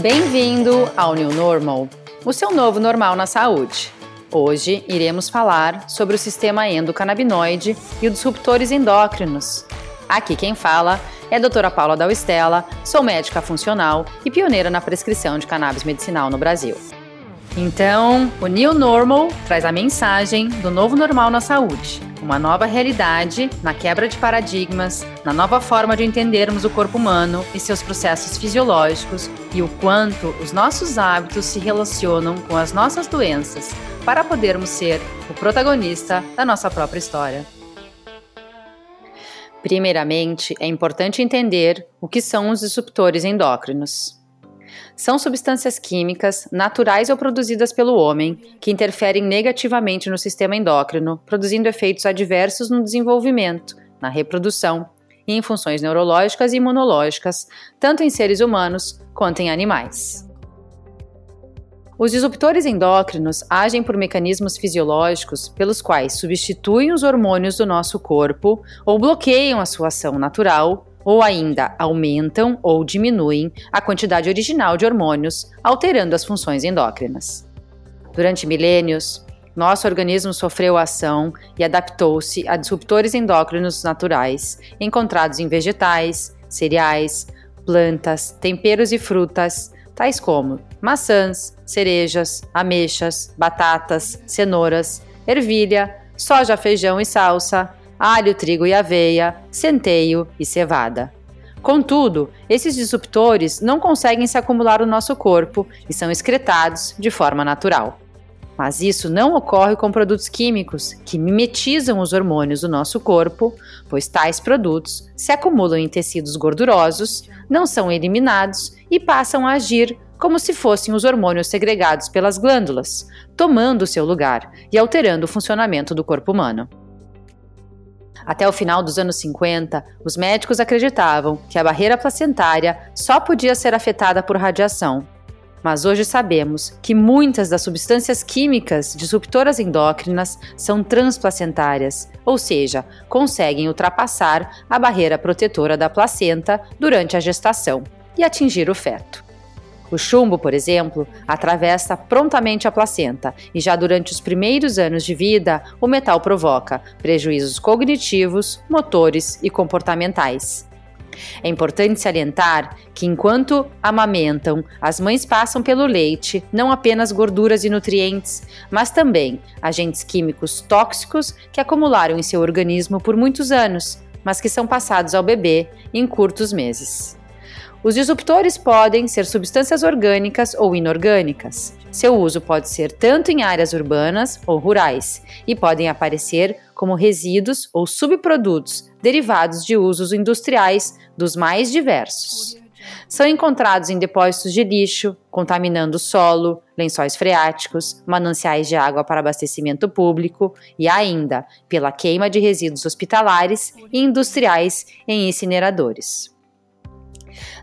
Bem-vindo ao New Normal, o seu novo normal na saúde. Hoje iremos falar sobre o sistema endocannabinoide e os disruptores endócrinos. Aqui quem fala é a doutora Paula Dalstella, sou médica funcional e pioneira na prescrição de cannabis medicinal no Brasil. Então, o New Normal traz a mensagem do novo normal na saúde, uma nova realidade na quebra de paradigmas, na nova forma de entendermos o corpo humano e seus processos fisiológicos e o quanto os nossos hábitos se relacionam com as nossas doenças para podermos ser o protagonista da nossa própria história. Primeiramente, é importante entender o que são os disruptores endócrinos. São substâncias químicas, naturais ou produzidas pelo homem, que interferem negativamente no sistema endócrino, produzindo efeitos adversos no desenvolvimento, na reprodução e em funções neurológicas e imunológicas, tanto em seres humanos quanto em animais. Os disruptores endócrinos agem por mecanismos fisiológicos pelos quais substituem os hormônios do nosso corpo ou bloqueiam a sua ação natural ou ainda aumentam ou diminuem a quantidade original de hormônios, alterando as funções endócrinas. Durante milênios, nosso organismo sofreu ação e adaptou-se a disruptores endócrinos naturais encontrados em vegetais, cereais, plantas, temperos e frutas, tais como maçãs, cerejas, ameixas, batatas, cenouras, ervilha, soja, feijão e salsa, alho, trigo e aveia, centeio e cevada. Contudo, esses disruptores não conseguem se acumular no nosso corpo e são excretados de forma natural. Mas isso não ocorre com produtos químicos que mimetizam os hormônios do nosso corpo, pois tais produtos se acumulam em tecidos gordurosos, não são eliminados e passam a agir como se fossem os hormônios segregados pelas glândulas, tomando seu lugar e alterando o funcionamento do corpo humano. Até o final dos anos 50, os médicos acreditavam que a barreira placentária só podia ser afetada por radiação. Mas hoje sabemos que muitas das substâncias químicas disruptoras endócrinas são transplacentárias, ou seja, conseguem ultrapassar a barreira protetora da placenta durante a gestação e atingir o feto. O chumbo, por exemplo, atravessa prontamente a placenta e já durante os primeiros anos de vida, o metal provoca prejuízos cognitivos, motores e comportamentais. É importante salientar que enquanto amamentam, as mães passam pelo leite não apenas gorduras e nutrientes, mas também agentes químicos tóxicos que acumularam em seu organismo por muitos anos, mas que são passados ao bebê em curtos meses. Os disruptores podem ser substâncias orgânicas ou inorgânicas. Seu uso pode ser tanto em áreas urbanas ou rurais e podem aparecer como resíduos ou subprodutos derivados de usos industriais dos mais diversos. São encontrados em depósitos de lixo, contaminando o solo, lençóis freáticos, mananciais de água para abastecimento público e ainda pela queima de resíduos hospitalares e industriais em incineradores.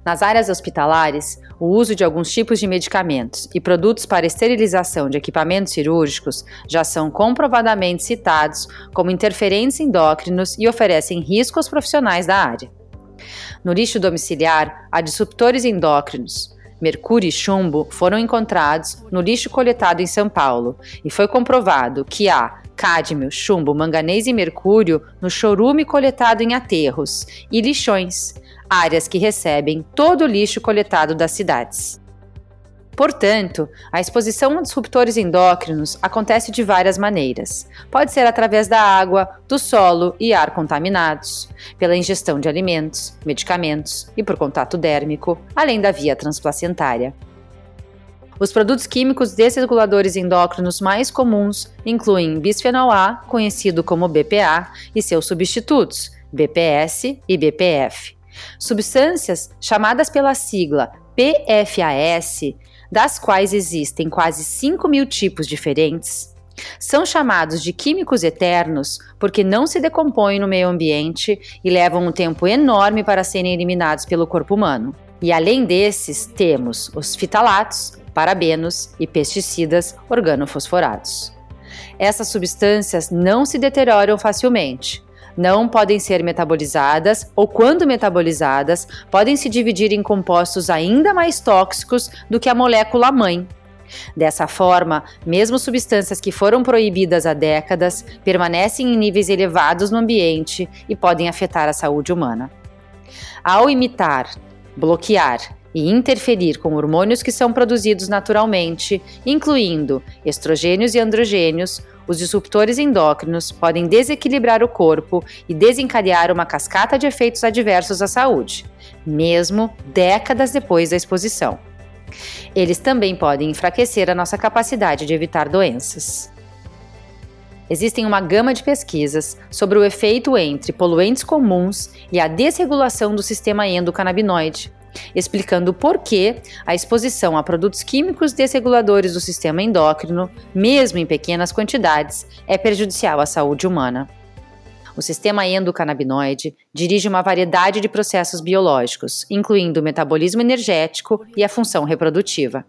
Nas áreas hospitalares, o uso de alguns tipos de medicamentos e produtos para esterilização de equipamentos cirúrgicos já são comprovadamente citados como interferentes endócrinos e oferecem risco aos profissionais da área. No lixo domiciliar, há disruptores endócrinos. Mercúrio e chumbo foram encontrados no lixo coletado em São Paulo e foi comprovado que há cádmio, chumbo, manganês e mercúrio no chorume coletado em aterros e lixões, áreas que recebem todo o lixo coletado das cidades. Portanto, a exposição a disruptores endócrinos acontece de várias maneiras. Pode ser através da água, do solo e ar contaminados, pela ingestão de alimentos, medicamentos e por contato dérmico, além da via transplacentária. Os produtos químicos desreguladores endócrinos mais comuns incluem bisfenol A, conhecido como BPA, e seus substitutos, BPS e BPF. Substâncias chamadas pela sigla PFAS, das quais existem quase 5 mil tipos diferentes, são chamados de químicos eternos porque não se decompõem no meio ambiente e levam um tempo enorme para serem eliminados pelo corpo humano. E além desses, temos os fitalatos, parabenos e pesticidas organofosforados. Essas substâncias não se deterioram facilmente, não podem ser metabolizadas ou, quando metabolizadas, podem se dividir em compostos ainda mais tóxicos do que a molécula mãe. Dessa forma, mesmo substâncias que foram proibidas há décadas permanecem em níveis elevados no ambiente e podem afetar a saúde humana. Ao imitar, bloquear e interferir com hormônios que são produzidos naturalmente, incluindo estrogênios e androgênios, os disruptores endócrinos podem desequilibrar o corpo e desencadear uma cascata de efeitos adversos à saúde, mesmo décadas depois da exposição. Eles também podem enfraquecer a nossa capacidade de evitar doenças. Existem uma gama de pesquisas sobre o efeito entre poluentes comuns e a desregulação do sistema endocannabinoide, explicando por que a exposição a produtos químicos desreguladores do sistema endócrino, mesmo em pequenas quantidades, é prejudicial à saúde humana. O sistema endocannabinoide dirige uma variedade de processos biológicos, incluindo o metabolismo energético e a função reprodutiva.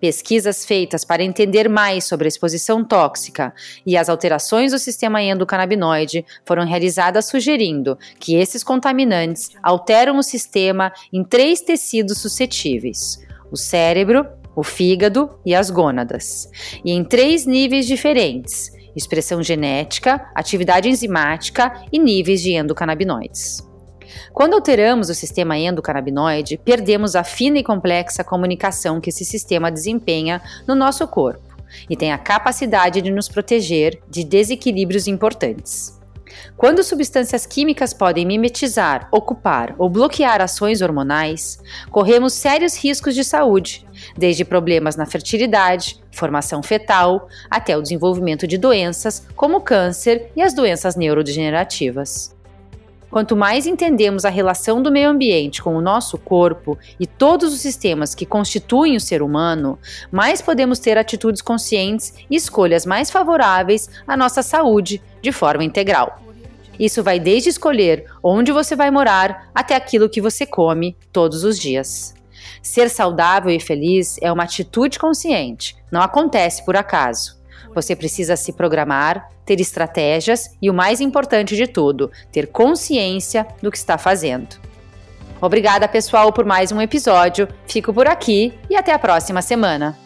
Pesquisas feitas para entender mais sobre a exposição tóxica e as alterações do sistema endocannabinoide foram realizadas sugerindo que esses contaminantes alteram o sistema em três tecidos suscetíveis: o cérebro, o fígado e as gônadas, e em três níveis diferentes: expressão genética, atividade enzimática e níveis de endocannabinoides. Quando alteramos o sistema endocannabinoide, perdemos a fina e complexa comunicação que esse sistema desempenha no nosso corpo e tem a capacidade de nos proteger de desequilíbrios importantes. Quando substâncias químicas podem mimetizar, ocupar ou bloquear ações hormonais, corremos sérios riscos de saúde, desde problemas na fertilidade, formação fetal, até o desenvolvimento de doenças como câncer e as doenças neurodegenerativas. Quanto mais entendemos a relação do meio ambiente com o nosso corpo e todos os sistemas que constituem o ser humano, mais podemos ter atitudes conscientes e escolhas mais favoráveis à nossa saúde de forma integral. Isso vai desde escolher onde você vai morar até aquilo que você come todos os dias. Ser saudável e feliz é uma atitude consciente, não acontece por acaso. Você precisa se programar, ter estratégias e, o mais importante de tudo, ter consciência do que está fazendo. Obrigada, pessoal, por mais um episódio. Fico por aqui e até a próxima semana.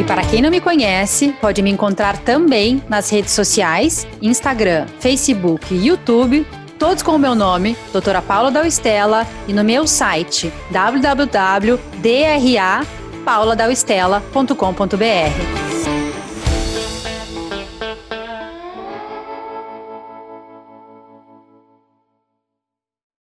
E para quem não me conhece, pode me encontrar também nas redes sociais, Instagram, Facebook e YouTube todos com o meu nome, doutora Paula Dalstella, e no meu site www.drapauladalstella.com.br.